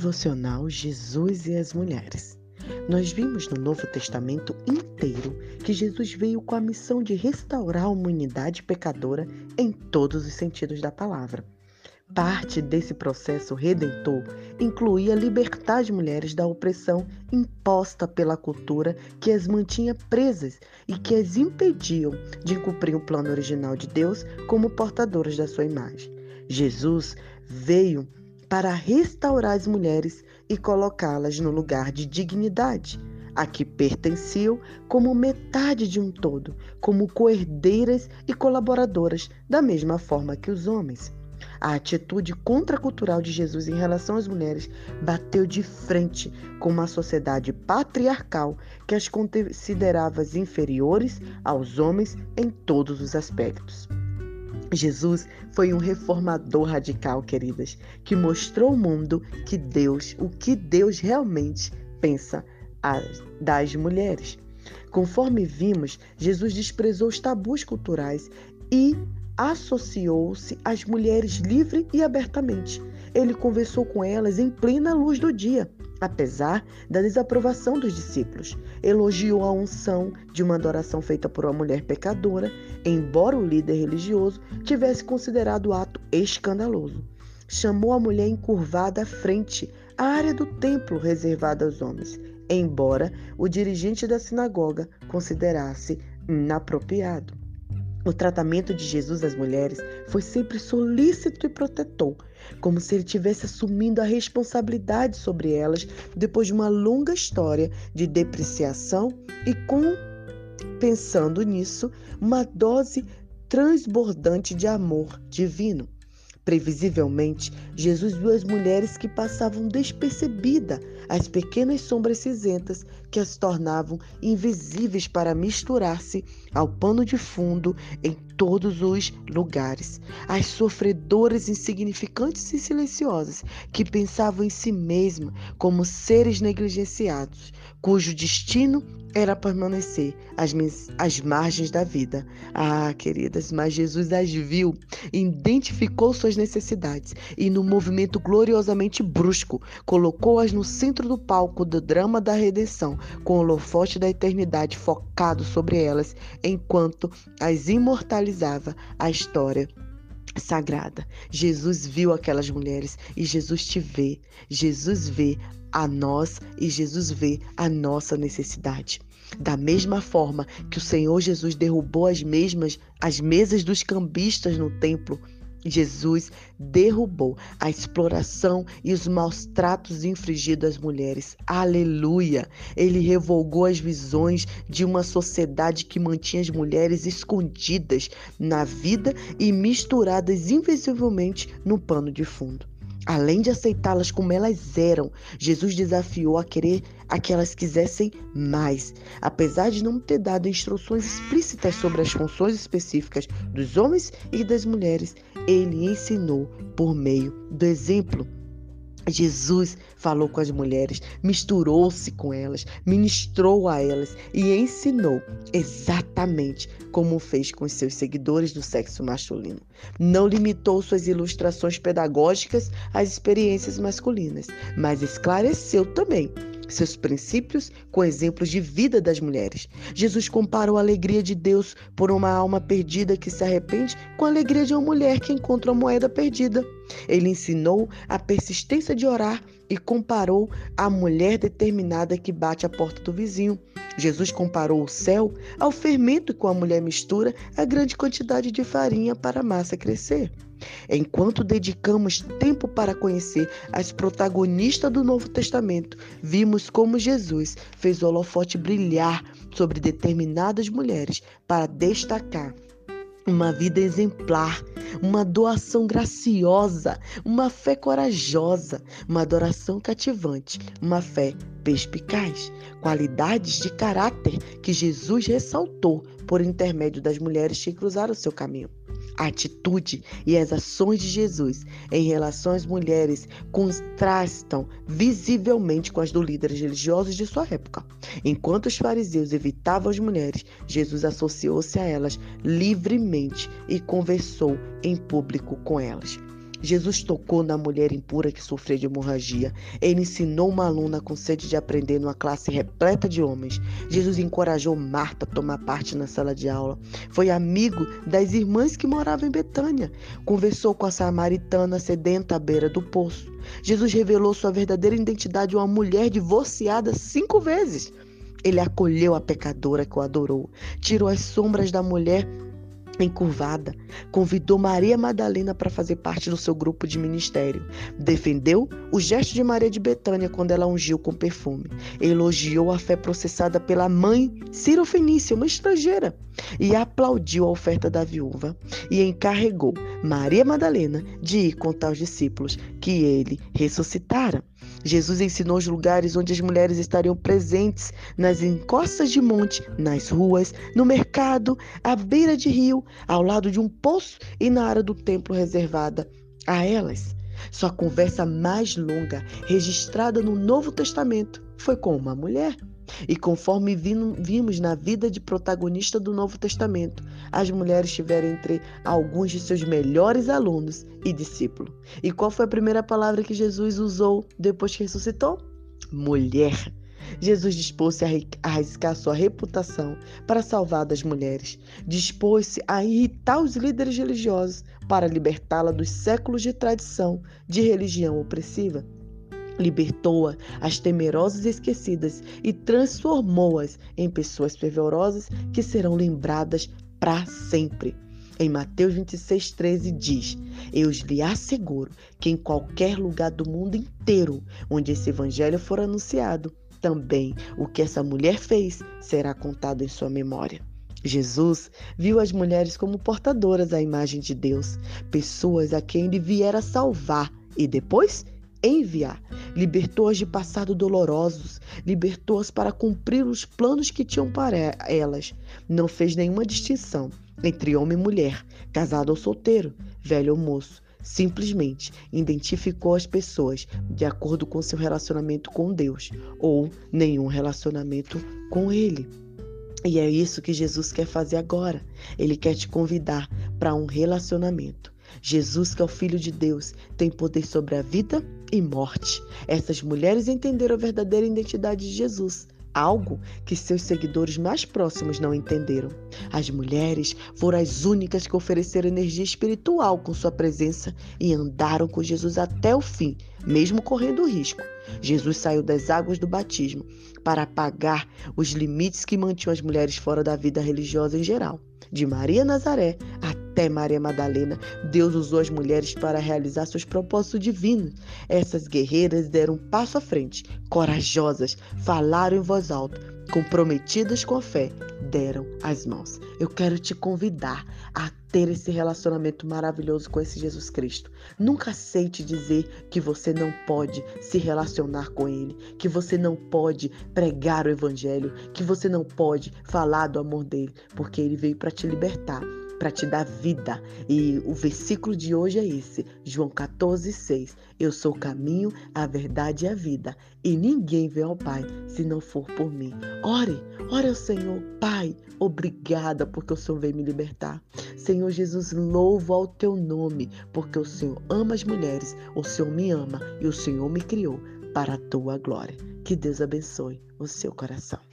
Devocional Jesus e as Mulheres. Nós vimos no Novo Testamento inteiro que Jesus veio com a missão de restaurar a humanidade pecadora em todos os sentidos da palavra. Parte desse processo redentor incluía libertar as mulheres da opressão imposta pela cultura que as mantinha presas e que as impediam de cumprir o plano original de Deus como portadoras da sua imagem. Jesus veio para restaurar as mulheres e colocá-las no lugar de dignidade, a que pertenciam como metade de um todo, como coerdeiras e colaboradoras, da mesma forma que os homens. A atitude contracultural de Jesus em relação às mulheres bateu de frente com uma sociedade patriarcal que as considerava inferiores aos homens em todos os aspectos. Jesus foi um reformador radical, queridas, que mostrou ao mundo que Deus, o que Deus realmente pensa das mulheres. Conforme vimos, Jesus desprezou os tabus culturais e associou-se às mulheres livre e abertamente. Ele conversou com elas em plena luz do dia apesar da desaprovação dos discípulos. Elogiou a unção de uma adoração feita por uma mulher pecadora, embora o líder religioso tivesse considerado o ato escandaloso. Chamou a mulher encurvada à frente, à área do templo reservada aos homens, embora o dirigente da sinagoga considerasse inapropriado. O tratamento de Jesus às mulheres foi sempre solícito e protetor, como se ele tivesse assumindo a responsabilidade sobre elas depois de uma longa história de depreciação e com, pensando nisso, uma dose transbordante de amor divino. Previsivelmente, Jesus viu as mulheres que passavam despercebida as pequenas sombras cinzentas que as tornavam invisíveis para misturar-se ao pano de fundo em todos os lugares. As sofredoras insignificantes e silenciosas que pensavam em si mesmas como seres negligenciados, cujo destino era permanecer às, às margens da vida. Ah, queridas, mas Jesus as viu, identificou suas necessidades e, no movimento gloriosamente brusco, colocou-as no centro do palco do drama da redenção, com o holofote da eternidade focado sobre elas, enquanto as imortalizava a história sagrada. Jesus viu aquelas mulheres e Jesus te vê. Jesus vê a nós e Jesus vê a nossa necessidade. Da mesma forma que o Senhor Jesus derrubou as mesmas as mesas dos cambistas no templo, Jesus derrubou a exploração e os maus tratos infligidos às mulheres. Aleluia! Ele revogou as visões de uma sociedade que mantinha as mulheres escondidas na vida e misturadas invisivelmente no pano de fundo. Além de aceitá-las como elas eram, Jesus desafiou a querer a que elas quisessem mais. Apesar de não ter dado instruções explícitas sobre as funções específicas dos homens e das mulheres, ele ensinou por meio do exemplo. Jesus falou com as mulheres, misturou-se com elas, ministrou a elas e ensinou exatamente como fez com seus seguidores do sexo masculino. Não limitou suas ilustrações pedagógicas às experiências masculinas, mas esclareceu também seus princípios com exemplos de vida das mulheres. Jesus comparou a alegria de Deus por uma alma perdida que se arrepende com a alegria de uma mulher que encontra uma moeda perdida. Ele ensinou a persistência de orar e comparou a mulher determinada que bate à porta do vizinho. Jesus comparou o céu ao fermento com a mulher mistura a grande quantidade de farinha para a massa crescer. Enquanto dedicamos tempo para conhecer as protagonistas do Novo Testamento, vimos como Jesus fez o holofote brilhar sobre determinadas mulheres para destacar uma vida exemplar, uma doação graciosa, uma fé corajosa, uma adoração cativante, uma fé perspicaz, qualidades de caráter que Jesus ressaltou por intermédio das mulheres que cruzaram seu caminho. A atitude e as ações de Jesus em relação às mulheres contrastam visivelmente com as dos líderes religiosos de sua época. Enquanto os fariseus evitavam as mulheres, Jesus associou-se a elas livremente e conversou em público com elas. Jesus tocou na mulher impura que sofria de hemorragia. Ele ensinou uma aluna com sede de aprender numa classe repleta de homens. Jesus encorajou Marta a tomar parte na sala de aula. Foi amigo das irmãs que moravam em Betânia. Conversou com a samaritana sedenta à beira do poço. Jesus revelou sua verdadeira identidade uma mulher divorciada cinco vezes. Ele acolheu a pecadora que o adorou, tirou as sombras da mulher encurvada, convidou Maria Madalena para fazer parte do seu grupo de ministério. Defendeu o gesto de Maria de Betânia quando ela ungiu com perfume. Elogiou a fé processada pela mãe Ciro Fenícia, uma estrangeira, e aplaudiu a oferta da viúva e encarregou Maria Madalena de ir contar aos discípulos que ele ressuscitara. Jesus ensinou os lugares onde as mulheres estariam presentes, nas encostas de monte, nas ruas, no mercado, à beira de rio, ao lado de um poço e na área do templo reservada a elas. Sua conversa mais longa, registrada no Novo Testamento, foi com uma mulher. E conforme vimos na vida de protagonista do Novo Testamento, as mulheres tiveram entre alguns de seus melhores alunos e discípulos. E qual foi a primeira palavra que Jesus usou depois que ressuscitou? Mulher. Jesus dispôs-se a arriscar sua reputação para salvar das mulheres. Dispôs-se a irritar os líderes religiosos para libertá-la dos séculos de tradição de religião opressiva libertou-a as temerosas esquecidas e transformou-as em pessoas fervorosas que serão lembradas para sempre. Em Mateus 26, 13 diz: Eu lhe asseguro que em qualquer lugar do mundo inteiro onde esse evangelho for anunciado, também o que essa mulher fez será contado em sua memória. Jesus viu as mulheres como portadoras da imagem de Deus, pessoas a quem ele viera salvar e depois enviar. Libertou-as de passado dolorosos, libertou-as para cumprir os planos que tinham para elas. Não fez nenhuma distinção entre homem e mulher, casado ou solteiro, velho ou moço. Simplesmente identificou as pessoas de acordo com seu relacionamento com Deus ou nenhum relacionamento com Ele. E é isso que Jesus quer fazer agora. Ele quer te convidar para um relacionamento. Jesus, que é o Filho de Deus, tem poder sobre a vida e morte. Essas mulheres entenderam a verdadeira identidade de Jesus, algo que seus seguidores mais próximos não entenderam. As mulheres foram as únicas que ofereceram energia espiritual com sua presença e andaram com Jesus até o fim, mesmo correndo risco. Jesus saiu das águas do batismo para apagar os limites que mantinham as mulheres fora da vida religiosa em geral. De Maria Nazaré até Maria Madalena, Deus usou as mulheres para realizar seus propósitos divinos. Essas guerreiras deram um passo à frente, corajosas, falaram em voz alta, comprometidas com a fé, deram as mãos. Eu quero te convidar a ter esse relacionamento maravilhoso com esse Jesus Cristo. Nunca aceite dizer que você não pode se relacionar com Ele, que você não pode pregar o Evangelho, que você não pode falar do amor dele, porque Ele veio para te libertar para te dar vida. E o versículo de hoje é esse, João 14, 6. Eu sou o caminho, a verdade e a vida, e ninguém vem ao Pai se não for por mim. Ore, ore ao Senhor, Pai, obrigada porque o Senhor veio me libertar. Senhor Jesus, louvo ao teu nome, porque o Senhor ama as mulheres, o Senhor me ama e o Senhor me criou para a tua glória. Que Deus abençoe o seu coração.